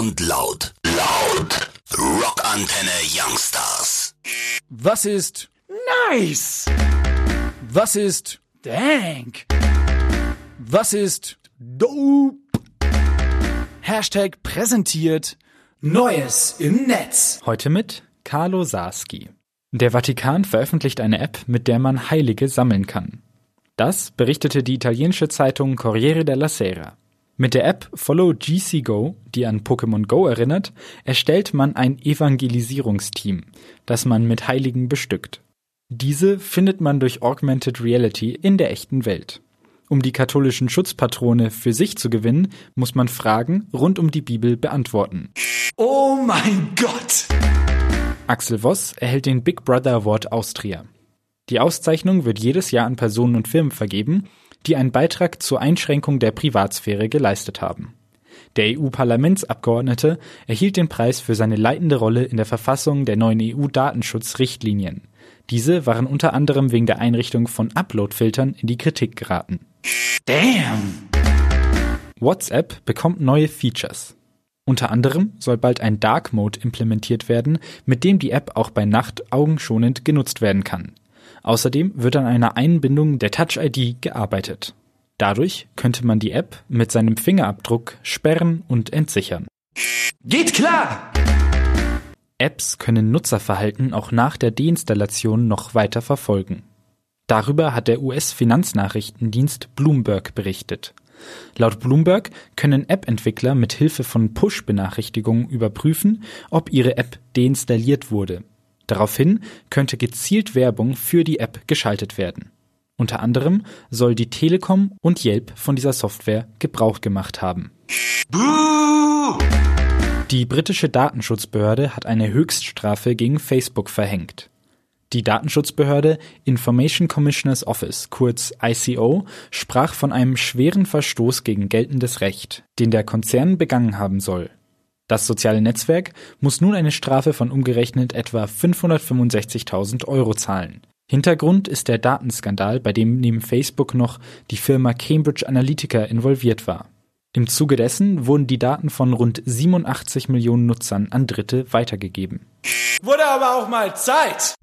und laut. Laut. Rockantenne Youngstars. Was ist Nice! Was ist Dank! Was ist dope? Hashtag präsentiert Neues im Netz. Heute mit Carlo Sarski. Der Vatikan veröffentlicht eine App, mit der man Heilige sammeln kann. Das berichtete die italienische Zeitung Corriere della Sera. Mit der App Follow GC Go, die an Pokémon Go erinnert, erstellt man ein Evangelisierungsteam, das man mit Heiligen bestückt. Diese findet man durch Augmented Reality in der echten Welt. Um die katholischen Schutzpatrone für sich zu gewinnen, muss man Fragen rund um die Bibel beantworten. Oh mein Gott! Axel Voss erhält den Big Brother Award Austria. Die Auszeichnung wird jedes Jahr an Personen und Firmen vergeben, die einen Beitrag zur Einschränkung der Privatsphäre geleistet haben. Der EU-Parlamentsabgeordnete erhielt den Preis für seine leitende Rolle in der Verfassung der neuen EU-Datenschutzrichtlinien. Diese waren unter anderem wegen der Einrichtung von Upload-Filtern in die Kritik geraten. Damn! WhatsApp bekommt neue Features. Unter anderem soll bald ein Dark Mode implementiert werden, mit dem die App auch bei Nacht augenschonend genutzt werden kann. Außerdem wird an einer Einbindung der Touch-ID gearbeitet. Dadurch könnte man die App mit seinem Fingerabdruck sperren und entsichern. Geht klar! Apps können Nutzerverhalten auch nach der Deinstallation noch weiter verfolgen. Darüber hat der US-Finanznachrichtendienst Bloomberg berichtet. Laut Bloomberg können App-Entwickler mit Hilfe von Push-Benachrichtigungen überprüfen, ob ihre App deinstalliert wurde. Daraufhin könnte gezielt Werbung für die App geschaltet werden. Unter anderem soll die Telekom und Yelp von dieser Software Gebrauch gemacht haben. Die britische Datenschutzbehörde hat eine Höchststrafe gegen Facebook verhängt. Die Datenschutzbehörde Information Commissioners Office, kurz ICO, sprach von einem schweren Verstoß gegen geltendes Recht, den der Konzern begangen haben soll. Das soziale Netzwerk muss nun eine Strafe von umgerechnet etwa 565.000 Euro zahlen. Hintergrund ist der Datenskandal, bei dem neben Facebook noch die Firma Cambridge Analytica involviert war. Im Zuge dessen wurden die Daten von rund 87 Millionen Nutzern an Dritte weitergegeben. Wurde aber auch mal Zeit!